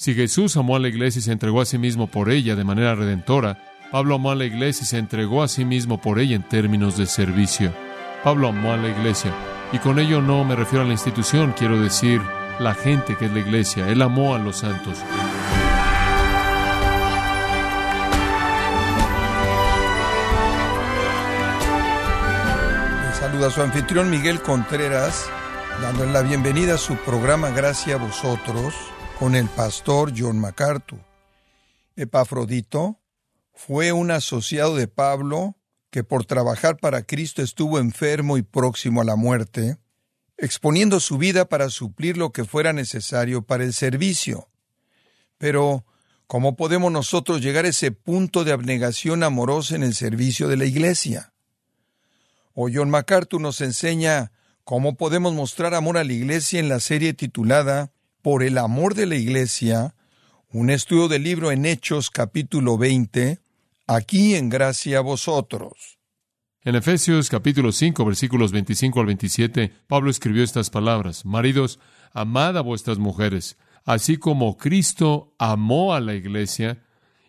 Si Jesús amó a la iglesia y se entregó a sí mismo por ella de manera redentora, Pablo amó a la iglesia y se entregó a sí mismo por ella en términos de servicio. Pablo amó a la iglesia. Y con ello no me refiero a la institución, quiero decir la gente que es la iglesia. Él amó a los santos. saluda a su anfitrión Miguel Contreras, dándole la bienvenida a su programa Gracias a vosotros con el pastor John MacArthur. Epafrodito fue un asociado de Pablo que por trabajar para Cristo estuvo enfermo y próximo a la muerte, exponiendo su vida para suplir lo que fuera necesario para el servicio. Pero, ¿cómo podemos nosotros llegar a ese punto de abnegación amorosa en el servicio de la Iglesia? O John MacArthur nos enseña cómo podemos mostrar amor a la Iglesia en la serie titulada Por el amor de la Iglesia, un estudio del libro en Hechos capítulo 20, aquí en gracia a vosotros. En Efesios capítulo 5 versículos 25 al 27, Pablo escribió estas palabras, Maridos, amad a vuestras mujeres, así como Cristo amó a la iglesia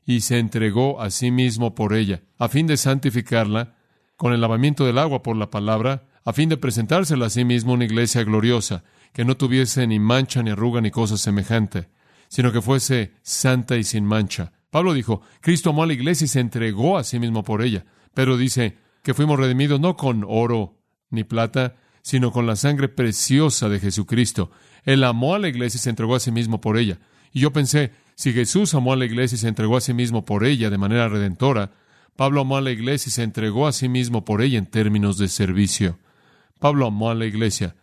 y se entregó a sí mismo por ella, a fin de santificarla con el lavamiento del agua por la palabra, a fin de presentársela a sí mismo una iglesia gloriosa, que no tuviese ni mancha ni arruga ni cosa semejante, sino que fuese santa y sin mancha. Pablo dijo, Cristo amó a la iglesia y se entregó a sí mismo por ella. Pero dice que fuimos redimidos no con oro ni plata, sino con la sangre preciosa de Jesucristo. Él amó a la iglesia y se entregó a sí mismo por ella. Y yo pensé, si Jesús amó a la iglesia y se entregó a sí mismo por ella de manera redentora, Pablo amó a la iglesia y se entregó a sí mismo por ella en términos de servicio. Pablo amó a la iglesia.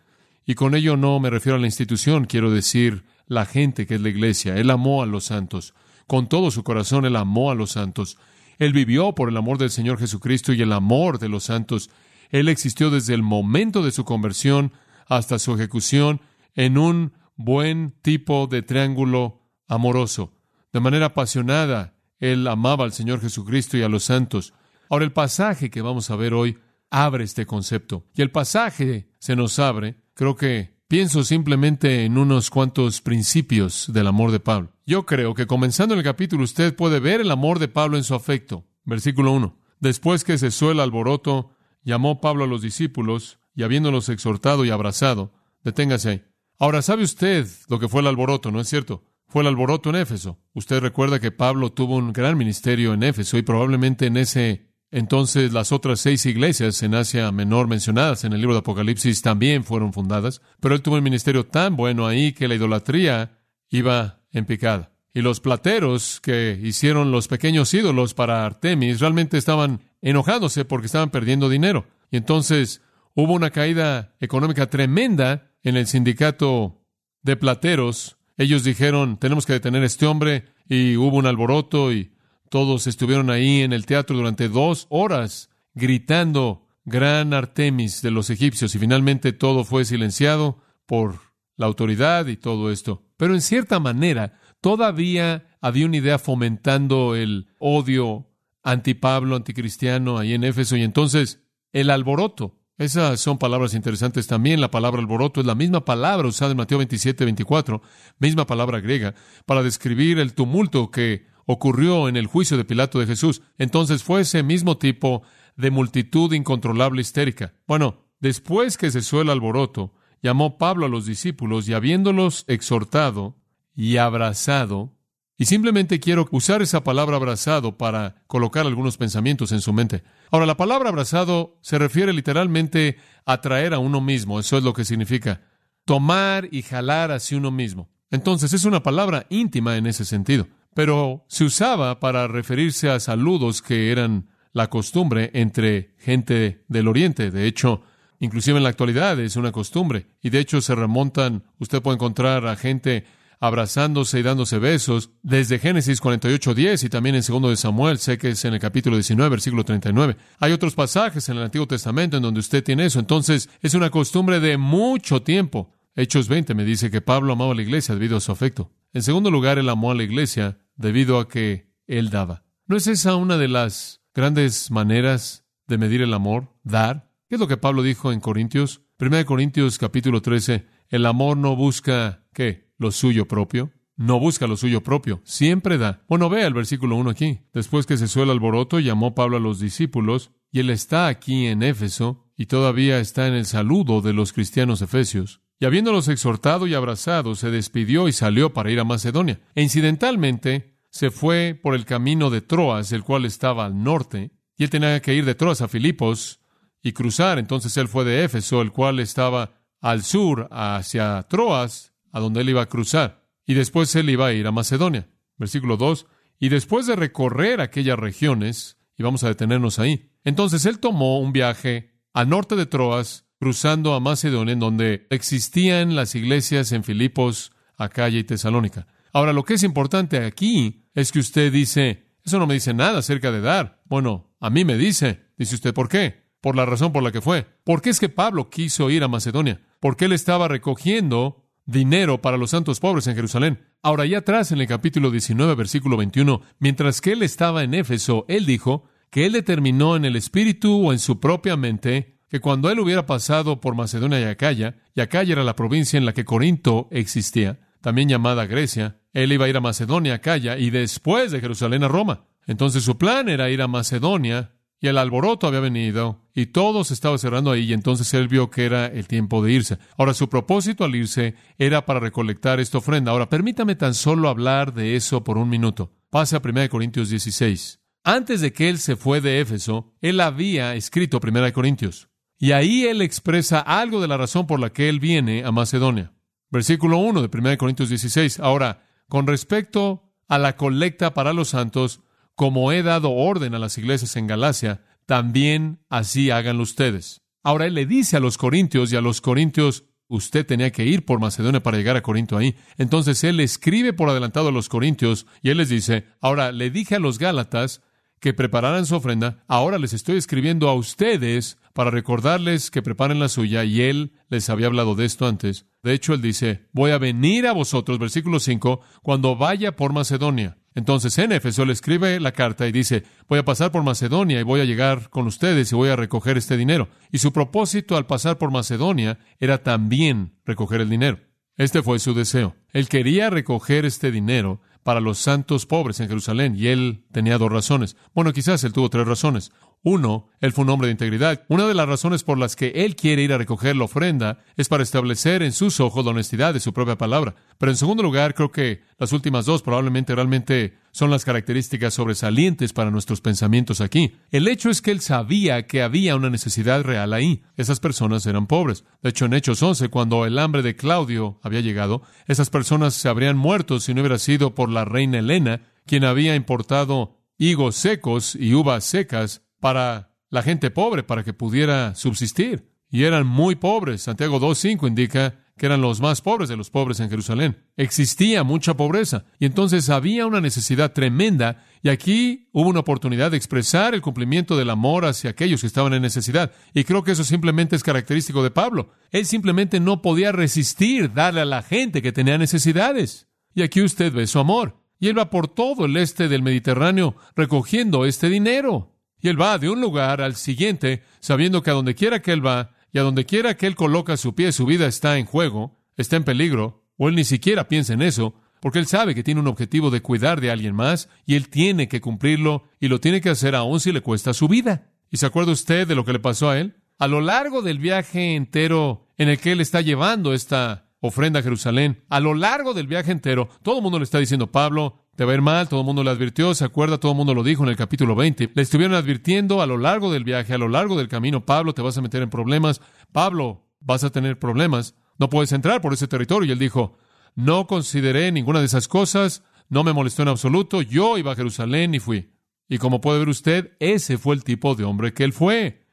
Y con ello no me refiero a la institución, quiero decir la gente que es la iglesia. Él amó a los santos. Con todo su corazón él amó a los santos. Él vivió por el amor del Señor Jesucristo y el amor de los santos. Él existió desde el momento de su conversión hasta su ejecución en un buen tipo de triángulo amoroso. De manera apasionada, él amaba al Señor Jesucristo y a los santos. Ahora el pasaje que vamos a ver hoy abre este concepto. Y el pasaje se nos abre, creo que Pienso simplemente en unos cuantos principios del amor de Pablo. Yo creo que comenzando en el capítulo usted puede ver el amor de Pablo en su afecto. Versículo 1. Después que cesó el alboroto, llamó Pablo a los discípulos y habiéndolos exhortado y abrazado, deténgase ahí. Ahora, ¿sabe usted lo que fue el alboroto, no es cierto? Fue el alboroto en Éfeso. Usted recuerda que Pablo tuvo un gran ministerio en Éfeso y probablemente en ese entonces las otras seis iglesias en Asia Menor mencionadas en el libro de Apocalipsis también fueron fundadas, pero él tuvo un ministerio tan bueno ahí que la idolatría iba en picada. Y los plateros que hicieron los pequeños ídolos para Artemis realmente estaban enojándose porque estaban perdiendo dinero. Y entonces hubo una caída económica tremenda en el sindicato de plateros. Ellos dijeron, tenemos que detener a este hombre y hubo un alboroto y todos estuvieron ahí en el teatro durante dos horas gritando Gran Artemis de los egipcios y finalmente todo fue silenciado por la autoridad y todo esto. Pero en cierta manera todavía había una idea fomentando el odio antipablo, anticristiano ahí en Éfeso y entonces el alboroto. Esas son palabras interesantes también. La palabra alboroto es la misma palabra usada en Mateo 27, 24, misma palabra griega, para describir el tumulto que ocurrió en el juicio de Pilato de Jesús. Entonces fue ese mismo tipo de multitud incontrolable histérica. Bueno, después que cesó el alboroto, llamó Pablo a los discípulos y habiéndolos exhortado y abrazado, y simplemente quiero usar esa palabra abrazado para colocar algunos pensamientos en su mente. Ahora, la palabra abrazado se refiere literalmente a traer a uno mismo, eso es lo que significa tomar y jalar hacia uno mismo. Entonces es una palabra íntima en ese sentido pero se usaba para referirse a saludos que eran la costumbre entre gente del Oriente. De hecho, inclusive en la actualidad es una costumbre. Y de hecho se remontan, usted puede encontrar a gente abrazándose y dándose besos desde Génesis 48.10 y también en segundo de Samuel, sé que es en el capítulo 19, versículo 39. Hay otros pasajes en el Antiguo Testamento en donde usted tiene eso. Entonces, es una costumbre de mucho tiempo. Hechos 20 me dice que Pablo amaba a la iglesia debido a su afecto. En segundo lugar, él amó a la iglesia debido a que Él daba. ¿No es esa una de las grandes maneras de medir el amor? Dar. ¿Qué es lo que Pablo dijo en Corintios? 1 Corintios capítulo 13, el amor no busca, ¿qué? Lo suyo propio. no busca lo suyo propio, siempre da. Bueno, vea el versículo 1 aquí. Después que se el alboroto, llamó Pablo a los discípulos, y él está aquí en Éfeso, y todavía está en el saludo de los cristianos efesios. Y habiéndolos exhortado y abrazado, se despidió y salió para ir a Macedonia. E incidentalmente, se fue por el camino de Troas, el cual estaba al norte, y él tenía que ir de Troas a Filipos y cruzar. Entonces él fue de Éfeso, el cual estaba al sur, hacia Troas, a donde él iba a cruzar. Y después él iba a ir a Macedonia. Versículo 2. Y después de recorrer aquellas regiones, y vamos a detenernos ahí, entonces él tomó un viaje al norte de Troas, cruzando a Macedonia, en donde existían las iglesias en Filipos, Acaya y Tesalónica. Ahora, lo que es importante aquí es que usted dice, eso no me dice nada acerca de dar. Bueno, a mí me dice. Dice usted, ¿por qué? Por la razón por la que fue. ¿Por qué es que Pablo quiso ir a Macedonia? Porque él estaba recogiendo dinero para los santos pobres en Jerusalén. Ahora, allá atrás, en el capítulo 19, versículo 21, mientras que él estaba en Éfeso, él dijo que él determinó en el espíritu o en su propia mente que cuando él hubiera pasado por Macedonia y Acaya, y Acaya era la provincia en la que Corinto existía, también llamada Grecia, él iba a ir a Macedonia, Acaya, y después de Jerusalén a Roma. Entonces su plan era ir a Macedonia, y el alboroto había venido, y todo se estaba cerrando ahí, y entonces él vio que era el tiempo de irse. Ahora, su propósito al irse era para recolectar esta ofrenda. Ahora, permítame tan solo hablar de eso por un minuto. Pase a 1 Corintios 16. Antes de que él se fue de Éfeso, él había escrito 1 Corintios. Y ahí él expresa algo de la razón por la que él viene a Macedonia. Versículo 1 de 1 Corintios 16. Ahora, con respecto a la colecta para los santos, como he dado orden a las iglesias en Galacia, también así háganlo ustedes. Ahora él le dice a los corintios y a los corintios, usted tenía que ir por Macedonia para llegar a Corinto ahí. Entonces él escribe por adelantado a los corintios y él les dice, ahora le dije a los gálatas que prepararan su ofrenda, ahora les estoy escribiendo a ustedes para recordarles que preparen la suya y él les había hablado de esto antes. De hecho, él dice, voy a venir a vosotros, versículo 5, cuando vaya por Macedonia. Entonces en Éfeso le escribe la carta y dice, voy a pasar por Macedonia y voy a llegar con ustedes y voy a recoger este dinero. Y su propósito al pasar por Macedonia era también recoger el dinero. Este fue su deseo. Él quería recoger este dinero para los santos pobres en Jerusalén y él tenía dos razones. Bueno, quizás él tuvo tres razones. Uno, él fue un hombre de integridad. Una de las razones por las que él quiere ir a recoger la ofrenda es para establecer en sus ojos la honestidad de su propia palabra. Pero en segundo lugar, creo que las últimas dos probablemente realmente son las características sobresalientes para nuestros pensamientos aquí. El hecho es que él sabía que había una necesidad real ahí. Esas personas eran pobres. De hecho, en Hechos 11, cuando el hambre de Claudio había llegado, esas personas se habrían muerto si no hubiera sido por la reina Helena, quien había importado higos secos y uvas secas para la gente pobre, para que pudiera subsistir. Y eran muy pobres. Santiago 2.5 indica que eran los más pobres de los pobres en Jerusalén. Existía mucha pobreza y entonces había una necesidad tremenda y aquí hubo una oportunidad de expresar el cumplimiento del amor hacia aquellos que estaban en necesidad. Y creo que eso simplemente es característico de Pablo. Él simplemente no podía resistir darle a la gente que tenía necesidades. Y aquí usted ve su amor. Y él va por todo el este del Mediterráneo recogiendo este dinero. Y él va de un lugar al siguiente, sabiendo que a donde quiera que él va y a donde quiera que él coloca su pie, su vida está en juego, está en peligro, o él ni siquiera piensa en eso, porque él sabe que tiene un objetivo de cuidar de alguien más y él tiene que cumplirlo y lo tiene que hacer aun si le cuesta su vida. ¿Y se acuerda usted de lo que le pasó a él? A lo largo del viaje entero en el que él está llevando esta ofrenda a Jerusalén, a lo largo del viaje entero, todo el mundo le está diciendo, Pablo, te va a ir mal, todo el mundo le advirtió, se acuerda, todo el mundo lo dijo en el capítulo 20. Le estuvieron advirtiendo a lo largo del viaje, a lo largo del camino, Pablo, te vas a meter en problemas, Pablo, vas a tener problemas, no puedes entrar por ese territorio. Y él dijo, no consideré ninguna de esas cosas, no me molestó en absoluto, yo iba a Jerusalén y fui. Y como puede ver usted, ese fue el tipo de hombre que él fue.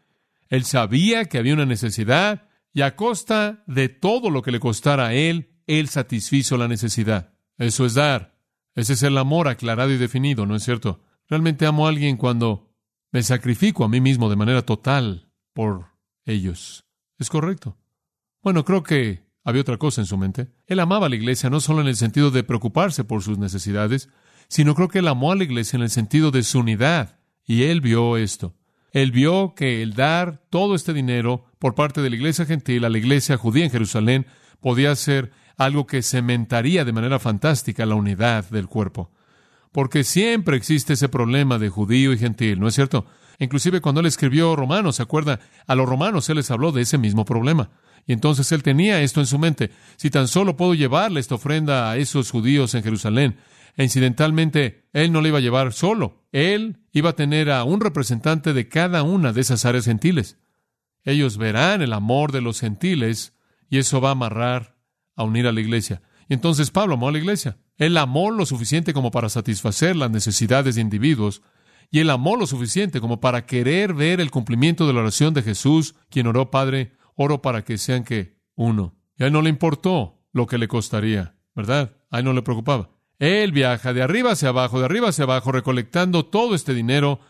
Él sabía que había una necesidad y a costa de todo lo que le costara a él, él satisfizo la necesidad. Eso es dar. Ese es el amor aclarado y definido, ¿no es cierto? Realmente amo a alguien cuando me sacrifico a mí mismo de manera total por ellos. Es correcto. Bueno, creo que había otra cosa en su mente. Él amaba a la iglesia no solo en el sentido de preocuparse por sus necesidades, sino creo que él amó a la iglesia en el sentido de su unidad. Y él vio esto. Él vio que el dar todo este dinero por parte de la iglesia gentil a la iglesia judía en Jerusalén podía ser algo que cementaría de manera fantástica la unidad del cuerpo. Porque siempre existe ese problema de judío y gentil, ¿no es cierto? Inclusive cuando él escribió Romanos, ¿se acuerda? A los romanos él les habló de ese mismo problema. Y entonces él tenía esto en su mente. Si tan solo puedo llevarle esta ofrenda a esos judíos en Jerusalén, e incidentalmente él no le iba a llevar solo. Él iba a tener a un representante de cada una de esas áreas gentiles. Ellos verán el amor de los gentiles y eso va a amarrar a unir a la iglesia. Y entonces Pablo amó a la iglesia. Él amó lo suficiente como para satisfacer las necesidades de individuos y él amó lo suficiente como para querer ver el cumplimiento de la oración de Jesús, quien oró, Padre, oro para que sean que uno. Y a él no le importó lo que le costaría, ¿verdad? A él no le preocupaba. Él viaja de arriba hacia abajo, de arriba hacia abajo, recolectando todo este dinero,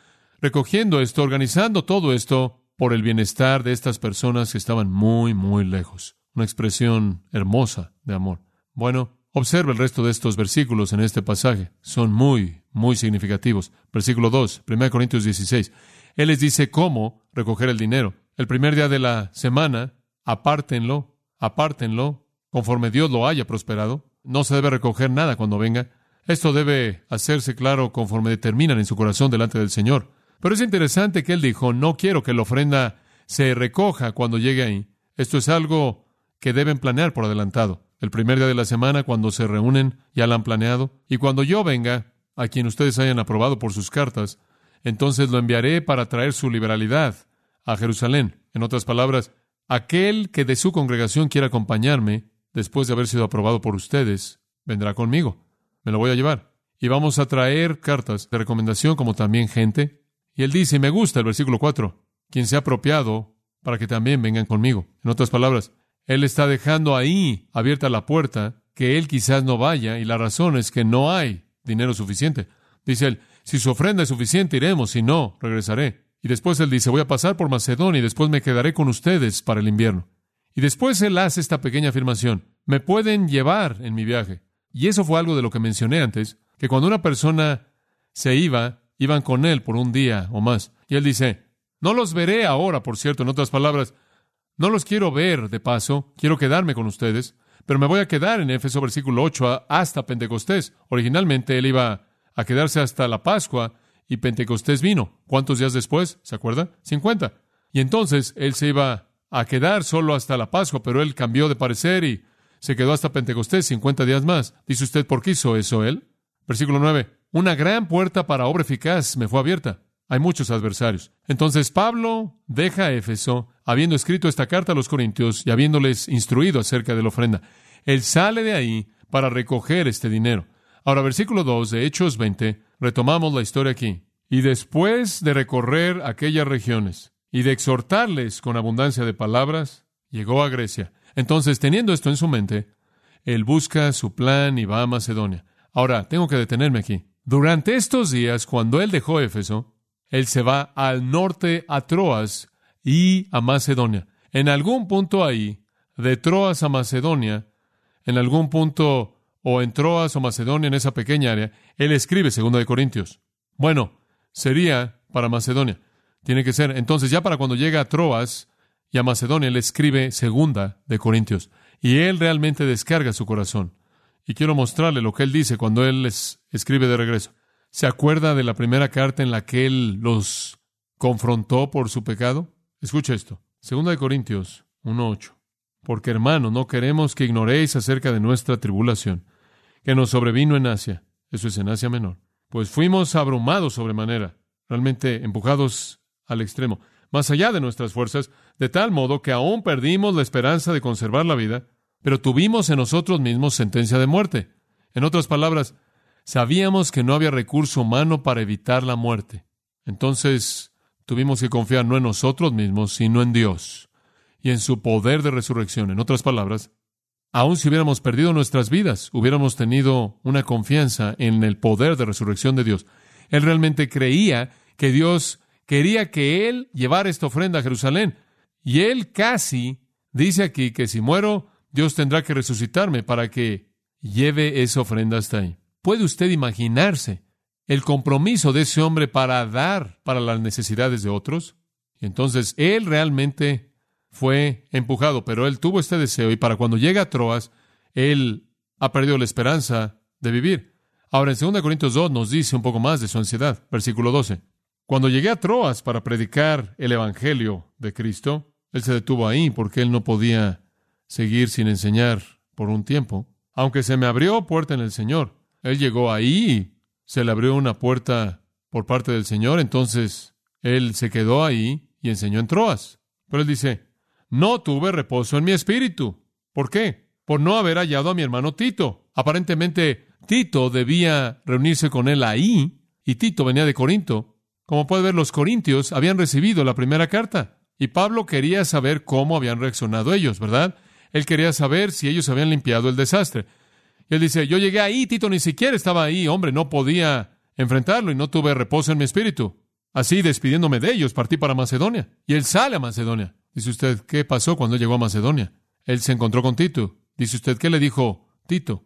recogiendo esto, organizando todo esto por el bienestar de estas personas que estaban muy, muy lejos. Una expresión hermosa de amor. Bueno, observe el resto de estos versículos en este pasaje. Son muy, muy significativos. Versículo 2, 1 Corintios 16. Él les dice cómo recoger el dinero. El primer día de la semana, apártenlo, apártenlo, conforme Dios lo haya prosperado. No se debe recoger nada cuando venga. Esto debe hacerse claro conforme determinan en su corazón delante del Señor. Pero es interesante que él dijo, no quiero que la ofrenda se recoja cuando llegue ahí. Esto es algo que deben planear por adelantado. El primer día de la semana, cuando se reúnen, ya lo han planeado. Y cuando yo venga, a quien ustedes hayan aprobado por sus cartas, entonces lo enviaré para traer su liberalidad a Jerusalén. En otras palabras, aquel que de su congregación quiera acompañarme, después de haber sido aprobado por ustedes, vendrá conmigo. Me lo voy a llevar. Y vamos a traer cartas de recomendación como también gente y él dice, me gusta el versículo 4, quien se ha apropiado para que también vengan conmigo. En otras palabras, él está dejando ahí abierta la puerta que él quizás no vaya y la razón es que no hay dinero suficiente. Dice él, si su ofrenda es suficiente, iremos, si no, regresaré. Y después él dice, voy a pasar por Macedonia y después me quedaré con ustedes para el invierno. Y después él hace esta pequeña afirmación, me pueden llevar en mi viaje. Y eso fue algo de lo que mencioné antes, que cuando una persona se iba, iban con él por un día o más. Y él dice, no los veré ahora, por cierto, en otras palabras, no los quiero ver de paso, quiero quedarme con ustedes, pero me voy a quedar en Éfeso versículo 8 hasta Pentecostés. Originalmente él iba a quedarse hasta la Pascua y Pentecostés vino. ¿Cuántos días después? ¿Se acuerda? 50. Y entonces él se iba a quedar solo hasta la Pascua, pero él cambió de parecer y se quedó hasta Pentecostés 50 días más. Dice usted, ¿por qué hizo eso él? Versículo 9. Una gran puerta para obra eficaz me fue abierta. Hay muchos adversarios. Entonces Pablo deja Éfeso, habiendo escrito esta carta a los Corintios y habiéndoles instruido acerca de la ofrenda. Él sale de ahí para recoger este dinero. Ahora, versículo 2 de Hechos 20, retomamos la historia aquí. Y después de recorrer aquellas regiones y de exhortarles con abundancia de palabras, llegó a Grecia. Entonces, teniendo esto en su mente, él busca su plan y va a Macedonia. Ahora, tengo que detenerme aquí. Durante estos días, cuando él dejó Éfeso, él se va al norte a Troas y a Macedonia. En algún punto ahí, de Troas a Macedonia, en algún punto o en Troas o Macedonia, en esa pequeña área, él escribe Segunda de Corintios. Bueno, sería para Macedonia. Tiene que ser. Entonces, ya para cuando llega a Troas y a Macedonia, él escribe Segunda de Corintios. Y él realmente descarga su corazón. Y quiero mostrarle lo que él dice cuando él les escribe de regreso. ¿Se acuerda de la primera carta en la que él los confrontó por su pecado? Escucha esto. Segunda de Corintios 1.8. Porque hermano, no queremos que ignoréis acerca de nuestra tribulación, que nos sobrevino en Asia. Eso es en Asia Menor. Pues fuimos abrumados sobremanera, realmente empujados al extremo, más allá de nuestras fuerzas, de tal modo que aún perdimos la esperanza de conservar la vida, pero tuvimos en nosotros mismos sentencia de muerte. En otras palabras, sabíamos que no había recurso humano para evitar la muerte. Entonces tuvimos que confiar no en nosotros mismos, sino en Dios y en su poder de resurrección. En otras palabras, aun si hubiéramos perdido nuestras vidas, hubiéramos tenido una confianza en el poder de resurrección de Dios. Él realmente creía que Dios quería que él llevara esta ofrenda a Jerusalén. Y él casi dice aquí que si muero, Dios tendrá que resucitarme para que lleve esa ofrenda hasta ahí. ¿Puede usted imaginarse el compromiso de ese hombre para dar para las necesidades de otros? Entonces él realmente fue empujado, pero él tuvo este deseo y para cuando llega a Troas, él ha perdido la esperanza de vivir. Ahora, en 2 Corintios 2 nos dice un poco más de su ansiedad. Versículo 12. Cuando llegué a Troas para predicar el Evangelio de Cristo, él se detuvo ahí porque él no podía seguir sin enseñar por un tiempo. Aunque se me abrió puerta en el Señor, él llegó ahí se le abrió una puerta por parte del Señor, entonces él se quedó ahí y enseñó en Troas. Pero él dice, no tuve reposo en mi espíritu. ¿Por qué? Por no haber hallado a mi hermano Tito. Aparentemente, Tito debía reunirse con él ahí, y Tito venía de Corinto. Como puede ver, los corintios habían recibido la primera carta, y Pablo quería saber cómo habían reaccionado ellos, ¿verdad? Él quería saber si ellos habían limpiado el desastre. Y él dice, yo llegué ahí, Tito ni siquiera estaba ahí, hombre, no podía enfrentarlo y no tuve reposo en mi espíritu. Así, despidiéndome de ellos, partí para Macedonia. Y él sale a Macedonia. Dice usted, ¿qué pasó cuando llegó a Macedonia? Él se encontró con Tito. Dice usted, ¿qué le dijo Tito?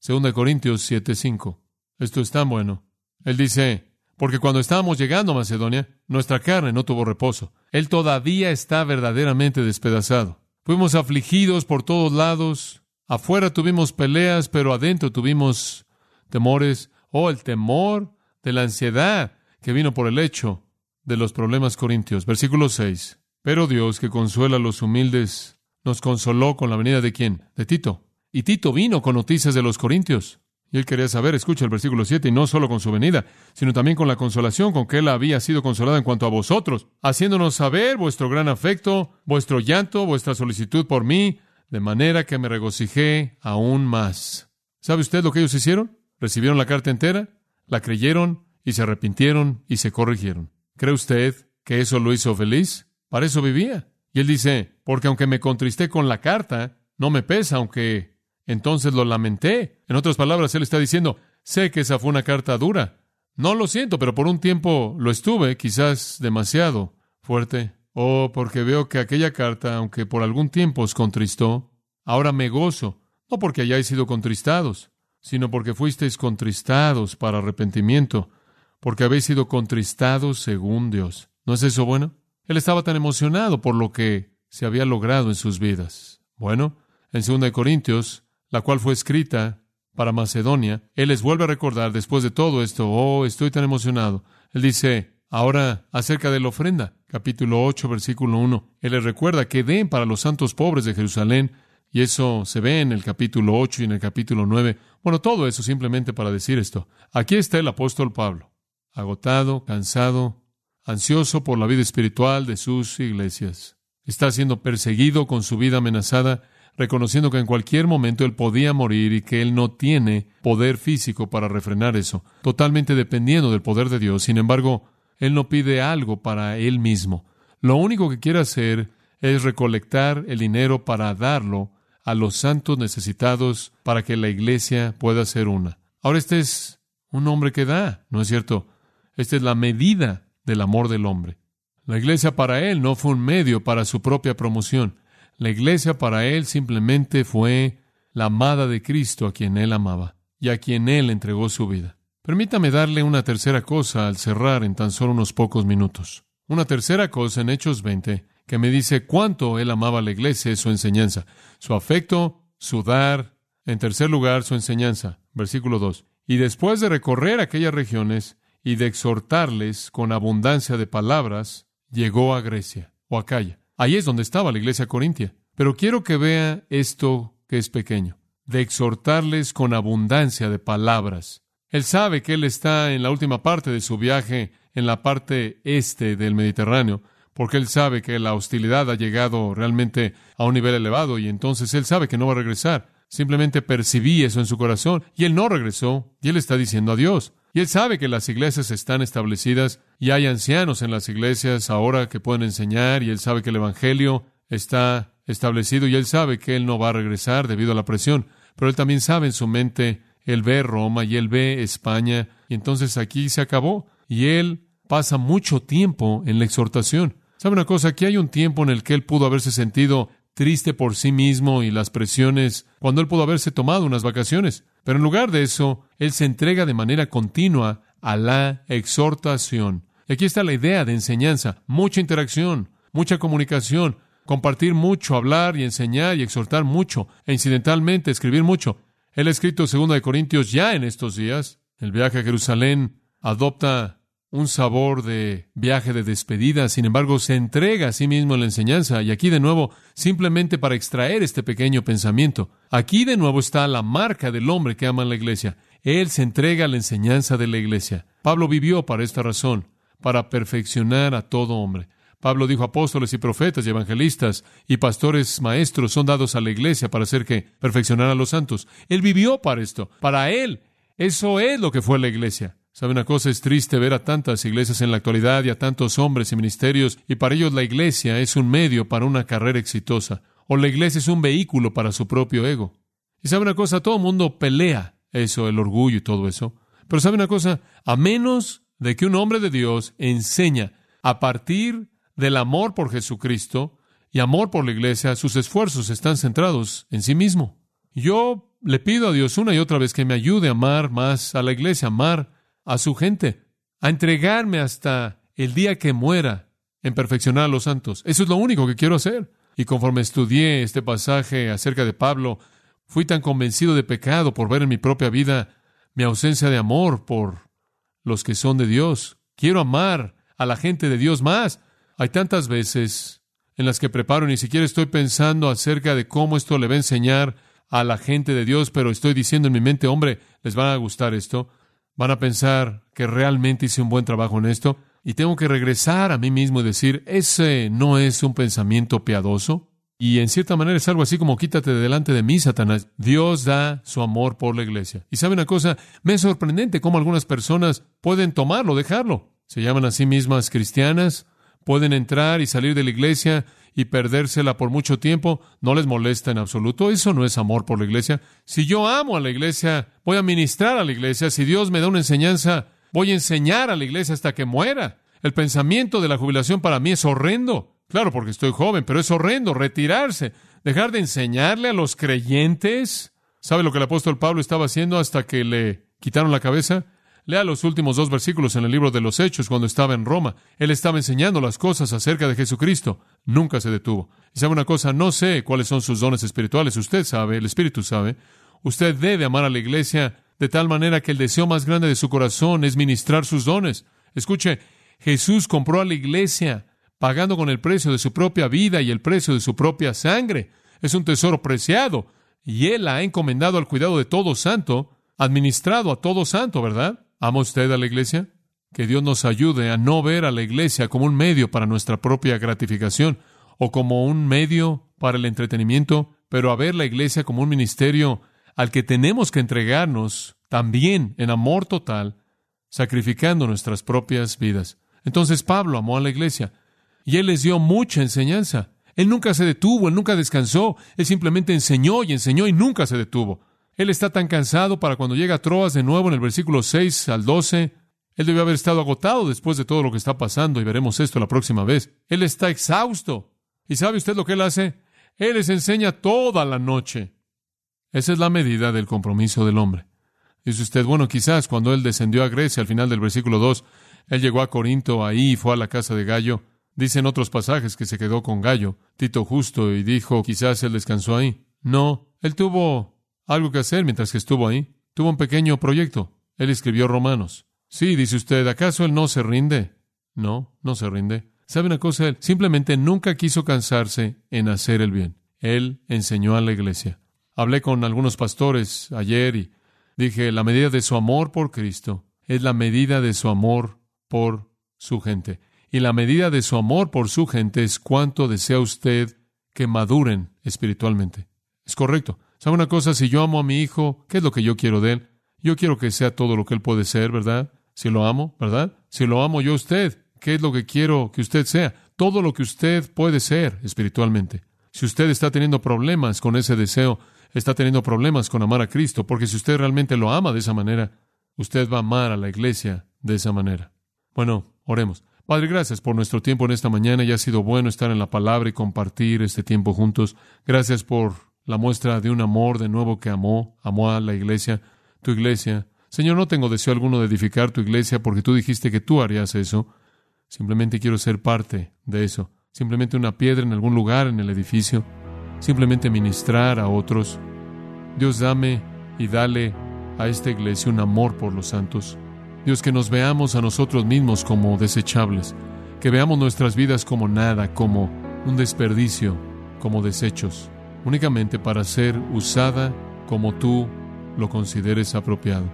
Segunda de Corintios 7:5. Esto es tan bueno. Él dice, porque cuando estábamos llegando a Macedonia, nuestra carne no tuvo reposo. Él todavía está verdaderamente despedazado. Fuimos afligidos por todos lados. Afuera tuvimos peleas, pero adentro tuvimos temores. Oh, el temor de la ansiedad que vino por el hecho de los problemas corintios. Versículo 6. Pero Dios, que consuela a los humildes, nos consoló con la venida de quién? De Tito. Y Tito vino con noticias de los corintios. Y él quería saber, escucha el versículo 7, y no solo con su venida, sino también con la consolación con que él había sido consolado en cuanto a vosotros, haciéndonos saber vuestro gran afecto, vuestro llanto, vuestra solicitud por mí, de manera que me regocijé aún más. ¿Sabe usted lo que ellos hicieron? Recibieron la carta entera, la creyeron y se arrepintieron y se corrigieron. ¿Cree usted que eso lo hizo feliz? Para eso vivía. Y él dice, porque aunque me contristé con la carta, no me pesa, aunque entonces lo lamenté. En otras palabras, él está diciendo, sé que esa fue una carta dura. No lo siento, pero por un tiempo lo estuve, quizás demasiado fuerte. Oh, porque veo que aquella carta, aunque por algún tiempo os contristó, ahora me gozo, no porque hayáis sido contristados, sino porque fuisteis contristados para arrepentimiento, porque habéis sido contristados según Dios. ¿No es eso bueno? Él estaba tan emocionado por lo que se había logrado en sus vidas. Bueno, en 2 Corintios, la cual fue escrita para Macedonia, Él les vuelve a recordar después de todo esto, oh, estoy tan emocionado. Él dice, ahora acerca de la ofrenda, capítulo 8, versículo 1, Él les recuerda que den para los santos pobres de Jerusalén, y eso se ve en el capítulo 8 y en el capítulo 9. Bueno, todo eso simplemente para decir esto. Aquí está el apóstol Pablo agotado, cansado, ansioso por la vida espiritual de sus iglesias. Está siendo perseguido con su vida amenazada, reconociendo que en cualquier momento él podía morir y que él no tiene poder físico para refrenar eso, totalmente dependiendo del poder de Dios. Sin embargo, él no pide algo para él mismo. Lo único que quiere hacer es recolectar el dinero para darlo a los santos necesitados para que la iglesia pueda ser una. Ahora este es un hombre que da, ¿no es cierto? Esta es la medida del amor del hombre. La iglesia para él no fue un medio para su propia promoción. La iglesia para él simplemente fue la amada de Cristo a quien él amaba y a quien él entregó su vida. Permítame darle una tercera cosa al cerrar en tan solo unos pocos minutos. Una tercera cosa en Hechos 20 que me dice cuánto él amaba a la iglesia es su enseñanza, su afecto, su dar. En tercer lugar, su enseñanza. Versículo 2. Y después de recorrer aquellas regiones, y de exhortarles con abundancia de palabras, llegó a Grecia o a Calla. Ahí es donde estaba la iglesia corintia. Pero quiero que vea esto que es pequeño, de exhortarles con abundancia de palabras. Él sabe que él está en la última parte de su viaje en la parte este del Mediterráneo, porque él sabe que la hostilidad ha llegado realmente a un nivel elevado y entonces él sabe que no va a regresar. Simplemente percibí eso en su corazón y él no regresó y él está diciendo adiós. Y él sabe que las iglesias están establecidas y hay ancianos en las iglesias ahora que pueden enseñar y él sabe que el Evangelio está establecido y él sabe que él no va a regresar debido a la presión. Pero él también sabe en su mente, él ve Roma y él ve España y entonces aquí se acabó. Y él pasa mucho tiempo en la exhortación. ¿Sabe una cosa? Aquí hay un tiempo en el que él pudo haberse sentido triste por sí mismo y las presiones cuando él pudo haberse tomado unas vacaciones. Pero en lugar de eso, él se entrega de manera continua a la exhortación. aquí está la idea de enseñanza, mucha interacción, mucha comunicación, compartir mucho, hablar y enseñar y exhortar mucho, e incidentalmente escribir mucho. Él ha escrito 2 de Corintios ya en estos días. El viaje a Jerusalén adopta un sabor de viaje de despedida, sin embargo, se entrega a sí mismo la enseñanza. Y aquí de nuevo, simplemente para extraer este pequeño pensamiento, aquí de nuevo está la marca del hombre que ama la iglesia. Él se entrega a la enseñanza de la iglesia. Pablo vivió para esta razón, para perfeccionar a todo hombre. Pablo dijo apóstoles y profetas y evangelistas y pastores maestros son dados a la iglesia para hacer que perfeccionar a los santos. Él vivió para esto. Para él, eso es lo que fue la iglesia. ¿Sabe una cosa? Es triste ver a tantas iglesias en la actualidad y a tantos hombres y ministerios, y para ellos la iglesia es un medio para una carrera exitosa, o la iglesia es un vehículo para su propio ego. Y sabe una cosa, todo el mundo pelea eso, el orgullo y todo eso. Pero sabe una cosa, a menos de que un hombre de Dios enseña a partir del amor por Jesucristo y amor por la iglesia, sus esfuerzos están centrados en sí mismo. Yo le pido a Dios una y otra vez que me ayude a amar más a la iglesia, amar a su gente, a entregarme hasta el día que muera en perfeccionar a los santos. Eso es lo único que quiero hacer. Y conforme estudié este pasaje acerca de Pablo, fui tan convencido de pecado por ver en mi propia vida mi ausencia de amor por los que son de Dios. Quiero amar a la gente de Dios más. Hay tantas veces en las que preparo, ni siquiera estoy pensando acerca de cómo esto le va a enseñar a la gente de Dios, pero estoy diciendo en mi mente, hombre, les va a gustar esto, van a pensar que realmente hice un buen trabajo en esto, y tengo que regresar a mí mismo y decir, ese no es un pensamiento piadoso. Y en cierta manera es algo así como quítate de delante de mí, Satanás. Dios da su amor por la iglesia. Y sabe una cosa, me es sorprendente cómo algunas personas pueden tomarlo, dejarlo. Se llaman a sí mismas cristianas, pueden entrar y salir de la iglesia y perdérsela por mucho tiempo, no les molesta en absoluto. Eso no es amor por la iglesia. Si yo amo a la iglesia, voy a ministrar a la iglesia. Si Dios me da una enseñanza, voy a enseñar a la iglesia hasta que muera. El pensamiento de la jubilación para mí es horrendo. Claro, porque estoy joven, pero es horrendo retirarse, dejar de enseñarle a los creyentes. ¿Sabe lo que el apóstol Pablo estaba haciendo hasta que le quitaron la cabeza? Lea los últimos dos versículos en el libro de los Hechos cuando estaba en Roma. Él estaba enseñando las cosas acerca de Jesucristo. Nunca se detuvo. Y sabe una cosa, no sé cuáles son sus dones espirituales. Usted sabe, el Espíritu sabe. Usted debe amar a la iglesia de tal manera que el deseo más grande de su corazón es ministrar sus dones. Escuche, Jesús compró a la iglesia pagando con el precio de su propia vida y el precio de su propia sangre. Es un tesoro preciado y Él la ha encomendado al cuidado de todo santo, administrado a todo santo, ¿verdad? ¿Ama usted a la iglesia? Que Dios nos ayude a no ver a la iglesia como un medio para nuestra propia gratificación o como un medio para el entretenimiento, pero a ver la iglesia como un ministerio al que tenemos que entregarnos también en amor total, sacrificando nuestras propias vidas. Entonces Pablo amó a la iglesia y él les dio mucha enseñanza. Él nunca se detuvo, él nunca descansó, él simplemente enseñó y enseñó y nunca se detuvo. Él está tan cansado para cuando llega a Troas de nuevo en el versículo 6 al 12. Él debió haber estado agotado después de todo lo que está pasando y veremos esto la próxima vez. Él está exhausto. ¿Y sabe usted lo que él hace? Él les enseña toda la noche. Esa es la medida del compromiso del hombre. Dice usted, bueno, quizás cuando él descendió a Grecia al final del versículo 2, él llegó a Corinto ahí fue a la casa de Gallo. Dicen otros pasajes que se quedó con Gallo, Tito justo, y dijo, quizás él descansó ahí. No, él tuvo algo que hacer mientras que estuvo ahí. Tuvo un pequeño proyecto. Él escribió Romanos. Sí, dice usted, ¿acaso él no se rinde? No, no se rinde. ¿Sabe una cosa? Él simplemente nunca quiso cansarse en hacer el bien. Él enseñó a la iglesia. Hablé con algunos pastores ayer y dije, la medida de su amor por Cristo es la medida de su amor por su gente. Y la medida de su amor por su gente es cuánto desea usted que maduren espiritualmente. Es correcto. ¿Sabe una cosa? Si yo amo a mi hijo, ¿qué es lo que yo quiero de él? Yo quiero que sea todo lo que él puede ser, ¿verdad? Si lo amo, ¿verdad? Si lo amo yo a usted, ¿qué es lo que quiero que usted sea? Todo lo que usted puede ser espiritualmente. Si usted está teniendo problemas con ese deseo, está teniendo problemas con amar a Cristo, porque si usted realmente lo ama de esa manera, usted va a amar a la iglesia de esa manera. Bueno, oremos. Padre, gracias por nuestro tiempo en esta mañana y ha sido bueno estar en la palabra y compartir este tiempo juntos. Gracias por la muestra de un amor de nuevo que amó, amó a la iglesia, tu iglesia. Señor, no tengo deseo alguno de edificar tu iglesia porque tú dijiste que tú harías eso. Simplemente quiero ser parte de eso. simplemente una piedra en algún lugar en el edificio, simplemente ministrar a otros. Dios dame y dale a esta iglesia un amor por los santos. Dios, que nos veamos a nosotros mismos como desechables, que veamos nuestras vidas como nada, como un desperdicio, como desechos, únicamente para ser usada como tú lo consideres apropiado.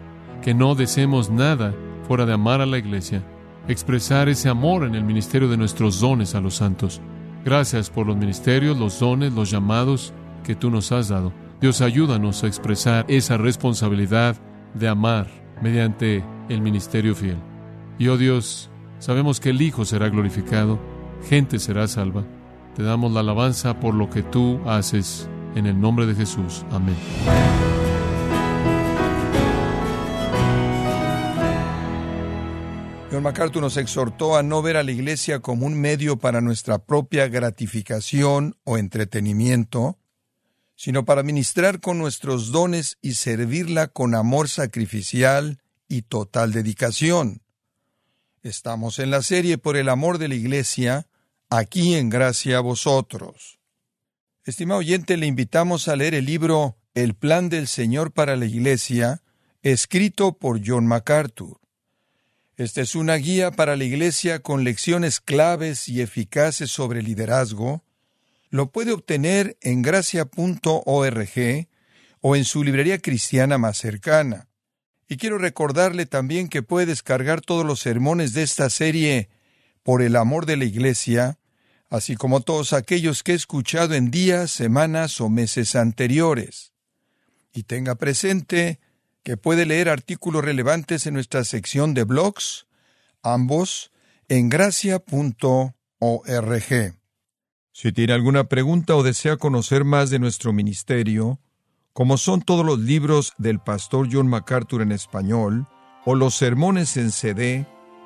Que no deseemos nada fuera de amar a la iglesia, expresar ese amor en el ministerio de nuestros dones a los santos. Gracias por los ministerios, los dones, los llamados que tú nos has dado. Dios, ayúdanos a expresar esa responsabilidad de amar mediante el ministerio fiel. Y oh Dios, sabemos que el Hijo será glorificado, gente será salva. Te damos la alabanza por lo que tú haces en el nombre de Jesús. Amén. John MacArthur nos exhortó a no ver a la iglesia como un medio para nuestra propia gratificación o entretenimiento, sino para ministrar con nuestros dones y servirla con amor sacrificial y total dedicación. Estamos en la serie por el amor de la iglesia, aquí en gracia a vosotros. Estimado oyente, le invitamos a leer el libro El plan del Señor para la iglesia, escrito por John MacArthur. Esta es una guía para la Iglesia con lecciones claves y eficaces sobre liderazgo. Lo puede obtener en gracia.org o en su librería cristiana más cercana. Y quiero recordarle también que puede descargar todos los sermones de esta serie por el amor de la Iglesia, así como todos aquellos que he escuchado en días, semanas o meses anteriores. Y tenga presente que puede leer artículos relevantes en nuestra sección de blogs, ambos en gracia.org. Si tiene alguna pregunta o desea conocer más de nuestro ministerio, como son todos los libros del pastor John MacArthur en español, o los sermones en CD,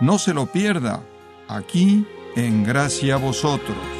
No se lo pierda, aquí en Gracia a Vosotros.